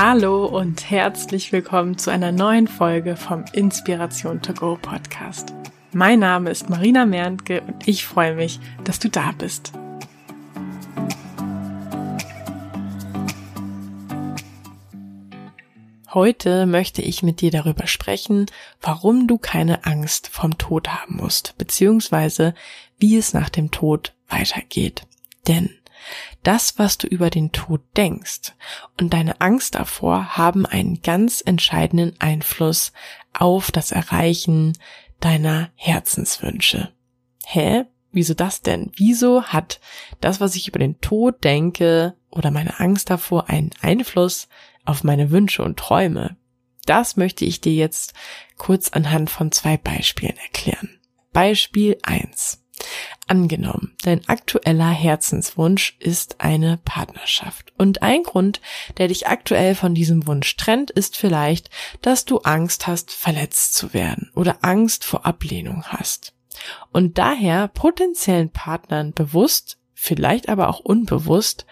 Hallo und herzlich willkommen zu einer neuen Folge vom Inspiration to Go Podcast. Mein Name ist Marina Merntke und ich freue mich, dass du da bist. Heute möchte ich mit dir darüber sprechen, warum du keine Angst vom Tod haben musst, beziehungsweise wie es nach dem Tod weitergeht. Denn das, was du über den Tod denkst und deine Angst davor haben einen ganz entscheidenden Einfluss auf das Erreichen deiner Herzenswünsche. Hä? Wieso das denn? Wieso hat das, was ich über den Tod denke oder meine Angst davor einen Einfluss auf meine Wünsche und Träume? Das möchte ich dir jetzt kurz anhand von zwei Beispielen erklären. Beispiel 1. Angenommen, dein aktueller Herzenswunsch ist eine Partnerschaft. Und ein Grund, der dich aktuell von diesem Wunsch trennt, ist vielleicht, dass du Angst hast, verletzt zu werden oder Angst vor Ablehnung hast. Und daher potenziellen Partnern bewusst, vielleicht aber auch unbewusst,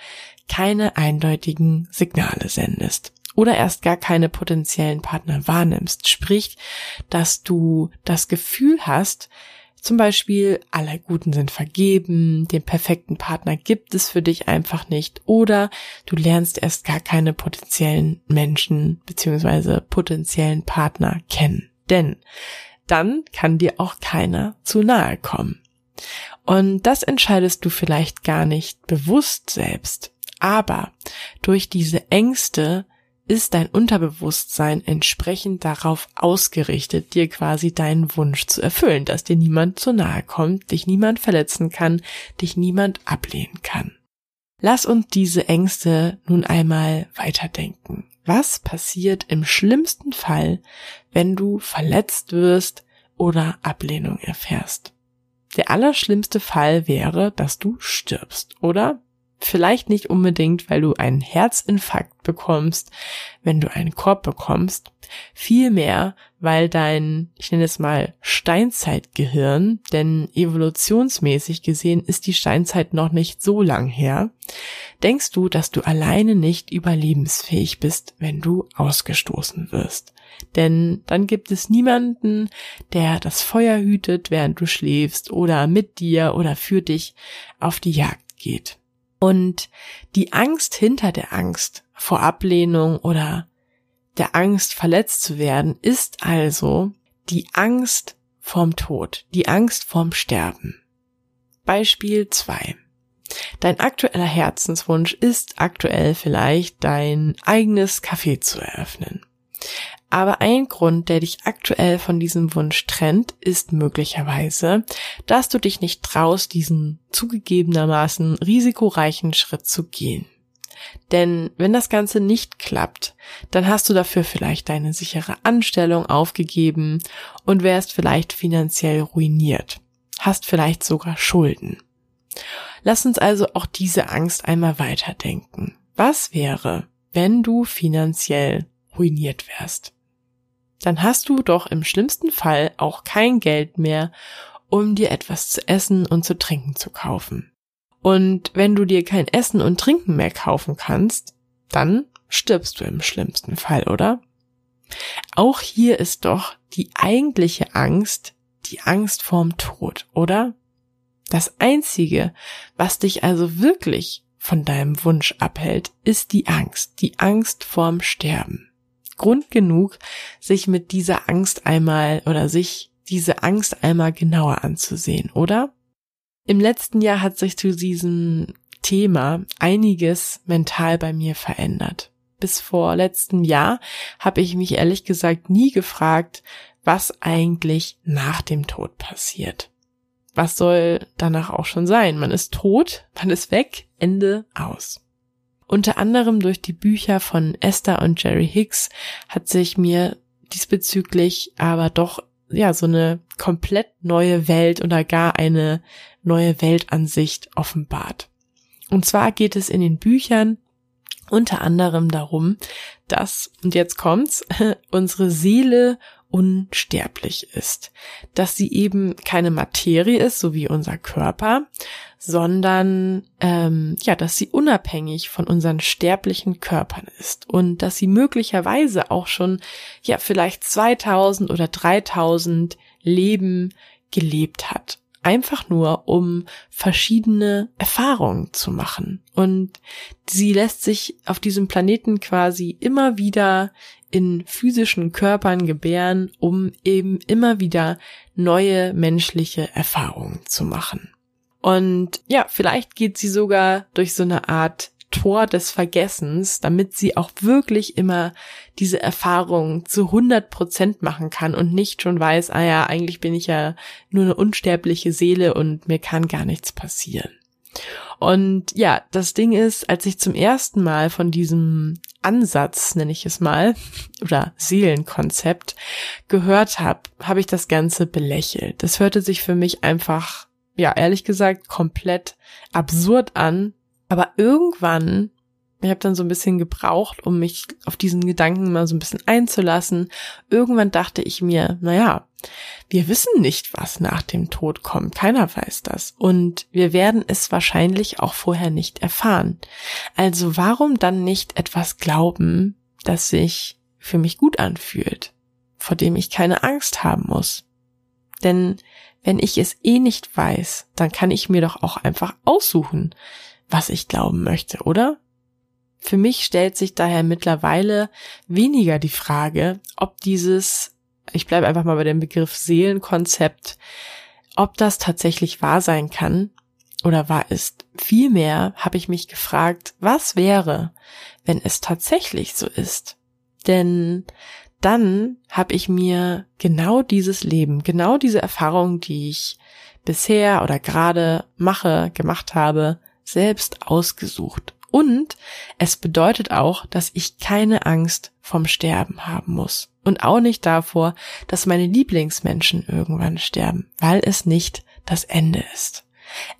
keine eindeutigen Signale sendest oder erst gar keine potenziellen Partner wahrnimmst. Sprich, dass du das Gefühl hast, zum Beispiel, alle Guten sind vergeben, den perfekten Partner gibt es für dich einfach nicht oder du lernst erst gar keine potenziellen Menschen beziehungsweise potenziellen Partner kennen. Denn dann kann dir auch keiner zu nahe kommen. Und das entscheidest du vielleicht gar nicht bewusst selbst. Aber durch diese Ängste ist dein Unterbewusstsein entsprechend darauf ausgerichtet, dir quasi deinen Wunsch zu erfüllen, dass dir niemand zu nahe kommt, dich niemand verletzen kann, dich niemand ablehnen kann. Lass uns diese Ängste nun einmal weiterdenken. Was passiert im schlimmsten Fall, wenn du verletzt wirst oder Ablehnung erfährst? Der allerschlimmste Fall wäre, dass du stirbst, oder? Vielleicht nicht unbedingt, weil du einen Herzinfarkt bekommst, wenn du einen Korb bekommst, vielmehr, weil dein, ich nenne es mal Steinzeitgehirn, denn evolutionsmäßig gesehen ist die Steinzeit noch nicht so lang her, denkst du, dass du alleine nicht überlebensfähig bist, wenn du ausgestoßen wirst. Denn dann gibt es niemanden, der das Feuer hütet, während du schläfst oder mit dir oder für dich auf die Jagd geht. Und die Angst hinter der Angst vor Ablehnung oder der Angst verletzt zu werden ist also die Angst vorm Tod, die Angst vorm Sterben. Beispiel 2. Dein aktueller Herzenswunsch ist aktuell vielleicht dein eigenes Café zu eröffnen. Aber ein Grund, der dich aktuell von diesem Wunsch trennt, ist möglicherweise, dass du dich nicht traust, diesen zugegebenermaßen risikoreichen Schritt zu gehen. Denn wenn das Ganze nicht klappt, dann hast du dafür vielleicht deine sichere Anstellung aufgegeben und wärst vielleicht finanziell ruiniert, hast vielleicht sogar Schulden. Lass uns also auch diese Angst einmal weiterdenken. Was wäre, wenn du finanziell ruiniert wärst? Dann hast du doch im schlimmsten Fall auch kein Geld mehr, um dir etwas zu essen und zu trinken zu kaufen. Und wenn du dir kein Essen und Trinken mehr kaufen kannst, dann stirbst du im schlimmsten Fall, oder? Auch hier ist doch die eigentliche Angst die Angst vorm Tod, oder? Das Einzige, was dich also wirklich von deinem Wunsch abhält, ist die Angst, die Angst vorm Sterben. Grund genug, sich mit dieser Angst einmal oder sich diese Angst einmal genauer anzusehen, oder? Im letzten Jahr hat sich zu diesem Thema einiges mental bei mir verändert. Bis vor letztem Jahr habe ich mich ehrlich gesagt nie gefragt, was eigentlich nach dem Tod passiert. Was soll danach auch schon sein? Man ist tot, man ist weg, Ende aus. Unter anderem durch die Bücher von Esther und Jerry Hicks hat sich mir diesbezüglich aber doch ja so eine komplett neue Welt oder gar eine neue Weltansicht offenbart. Und zwar geht es in den Büchern unter anderem darum, dass, und jetzt kommt's, unsere Seele unsterblich ist, dass sie eben keine Materie ist, so wie unser Körper, sondern ähm, ja, dass sie unabhängig von unseren sterblichen Körpern ist und dass sie möglicherweise auch schon ja vielleicht 2000 oder 3000 Leben gelebt hat einfach nur, um verschiedene Erfahrungen zu machen. Und sie lässt sich auf diesem Planeten quasi immer wieder in physischen Körpern gebären, um eben immer wieder neue menschliche Erfahrungen zu machen. Und ja, vielleicht geht sie sogar durch so eine Art Tor des Vergessens, damit sie auch wirklich immer diese Erfahrung zu 100 Prozent machen kann und nicht schon weiß, ah ja, eigentlich bin ich ja nur eine unsterbliche Seele und mir kann gar nichts passieren. Und ja, das Ding ist, als ich zum ersten Mal von diesem Ansatz, nenne ich es mal, oder Seelenkonzept gehört habe, habe ich das Ganze belächelt. Das hörte sich für mich einfach, ja, ehrlich gesagt, komplett absurd an, aber irgendwann, ich habe dann so ein bisschen gebraucht, um mich auf diesen Gedanken mal so ein bisschen einzulassen. Irgendwann dachte ich mir, naja, wir wissen nicht, was nach dem Tod kommt. Keiner weiß das. Und wir werden es wahrscheinlich auch vorher nicht erfahren. Also warum dann nicht etwas glauben, das sich für mich gut anfühlt, vor dem ich keine Angst haben muss? Denn wenn ich es eh nicht weiß, dann kann ich mir doch auch einfach aussuchen, was ich glauben möchte, oder? Für mich stellt sich daher mittlerweile weniger die Frage, ob dieses, ich bleibe einfach mal bei dem Begriff Seelenkonzept, ob das tatsächlich wahr sein kann oder wahr ist. Vielmehr habe ich mich gefragt, was wäre, wenn es tatsächlich so ist? Denn dann habe ich mir genau dieses Leben, genau diese Erfahrung, die ich bisher oder gerade mache, gemacht habe, selbst ausgesucht. Und es bedeutet auch, dass ich keine Angst vom Sterben haben muss. Und auch nicht davor, dass meine Lieblingsmenschen irgendwann sterben, weil es nicht das Ende ist.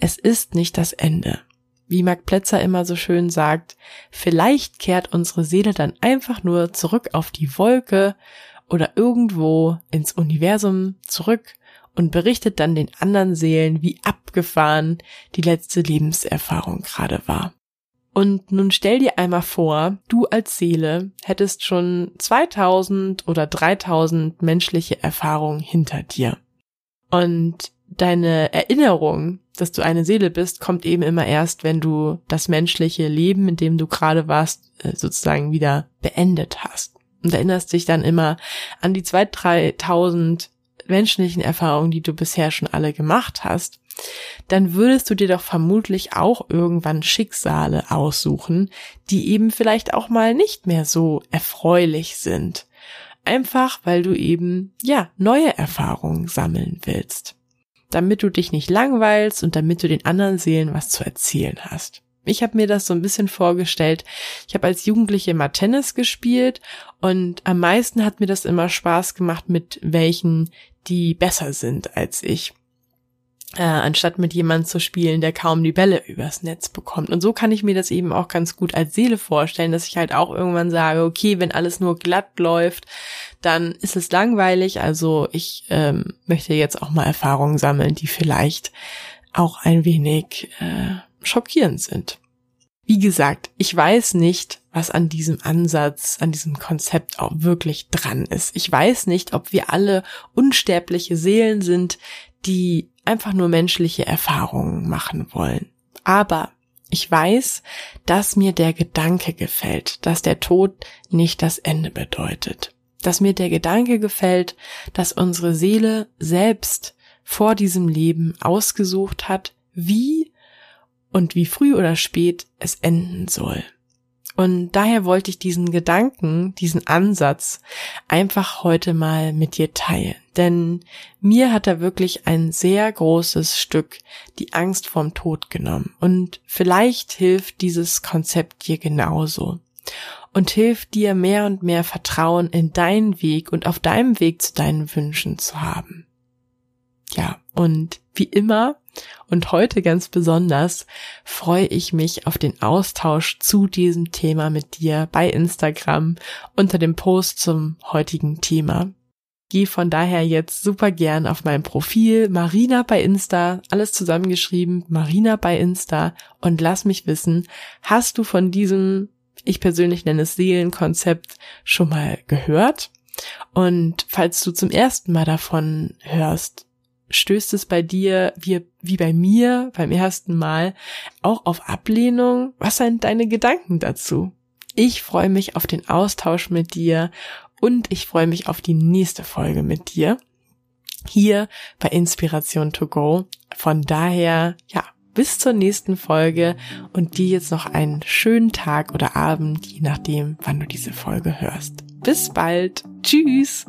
Es ist nicht das Ende. Wie Mark Plätzer immer so schön sagt, vielleicht kehrt unsere Seele dann einfach nur zurück auf die Wolke oder irgendwo ins Universum zurück und berichtet dann den anderen Seelen, wie abgefahren die letzte Lebenserfahrung gerade war. Und nun stell dir einmal vor, du als Seele hättest schon 2000 oder 3000 menschliche Erfahrungen hinter dir. Und deine Erinnerung, dass du eine Seele bist, kommt eben immer erst, wenn du das menschliche Leben, in dem du gerade warst, äh, sozusagen wieder beendet hast. Und erinnerst dich dann immer an die 2.000, 3.000 menschlichen Erfahrungen, die du bisher schon alle gemacht hast, dann würdest du dir doch vermutlich auch irgendwann Schicksale aussuchen, die eben vielleicht auch mal nicht mehr so erfreulich sind. Einfach weil du eben, ja, neue Erfahrungen sammeln willst. Damit du dich nicht langweilst und damit du den anderen Seelen was zu erzählen hast. Ich habe mir das so ein bisschen vorgestellt. Ich habe als Jugendliche immer Tennis gespielt und am meisten hat mir das immer Spaß gemacht mit welchen, die besser sind als ich. Äh, anstatt mit jemandem zu spielen, der kaum die Bälle übers Netz bekommt. Und so kann ich mir das eben auch ganz gut als Seele vorstellen, dass ich halt auch irgendwann sage, okay, wenn alles nur glatt läuft, dann ist es langweilig. Also ich ähm, möchte jetzt auch mal Erfahrungen sammeln, die vielleicht auch ein wenig äh, schockierend sind. Wie gesagt, ich weiß nicht, was an diesem Ansatz, an diesem Konzept auch wirklich dran ist. Ich weiß nicht, ob wir alle unsterbliche Seelen sind, die einfach nur menschliche Erfahrungen machen wollen. Aber ich weiß, dass mir der Gedanke gefällt, dass der Tod nicht das Ende bedeutet. Dass mir der Gedanke gefällt, dass unsere Seele selbst vor diesem Leben ausgesucht hat, wie und wie früh oder spät es enden soll. Und daher wollte ich diesen Gedanken, diesen Ansatz einfach heute mal mit dir teilen. Denn mir hat er wirklich ein sehr großes Stück die Angst vorm Tod genommen. Und vielleicht hilft dieses Konzept dir genauso. Und hilft dir mehr und mehr Vertrauen in deinen Weg und auf deinem Weg zu deinen Wünschen zu haben. Ja, und wie immer und heute ganz besonders freue ich mich auf den Austausch zu diesem Thema mit dir bei Instagram unter dem Post zum heutigen Thema. Geh von daher jetzt super gern auf mein Profil Marina bei Insta, alles zusammengeschrieben, Marina bei Insta und lass mich wissen, hast du von diesem, ich persönlich nenne es Seelenkonzept, schon mal gehört? Und falls du zum ersten Mal davon hörst, stößt es bei dir wie, wie bei mir beim ersten Mal auch auf Ablehnung? Was sind deine Gedanken dazu? Ich freue mich auf den Austausch mit dir und ich freue mich auf die nächste Folge mit dir hier bei Inspiration to go. Von daher, ja, bis zur nächsten Folge und dir jetzt noch einen schönen Tag oder Abend, je nachdem, wann du diese Folge hörst. Bis bald. Tschüss.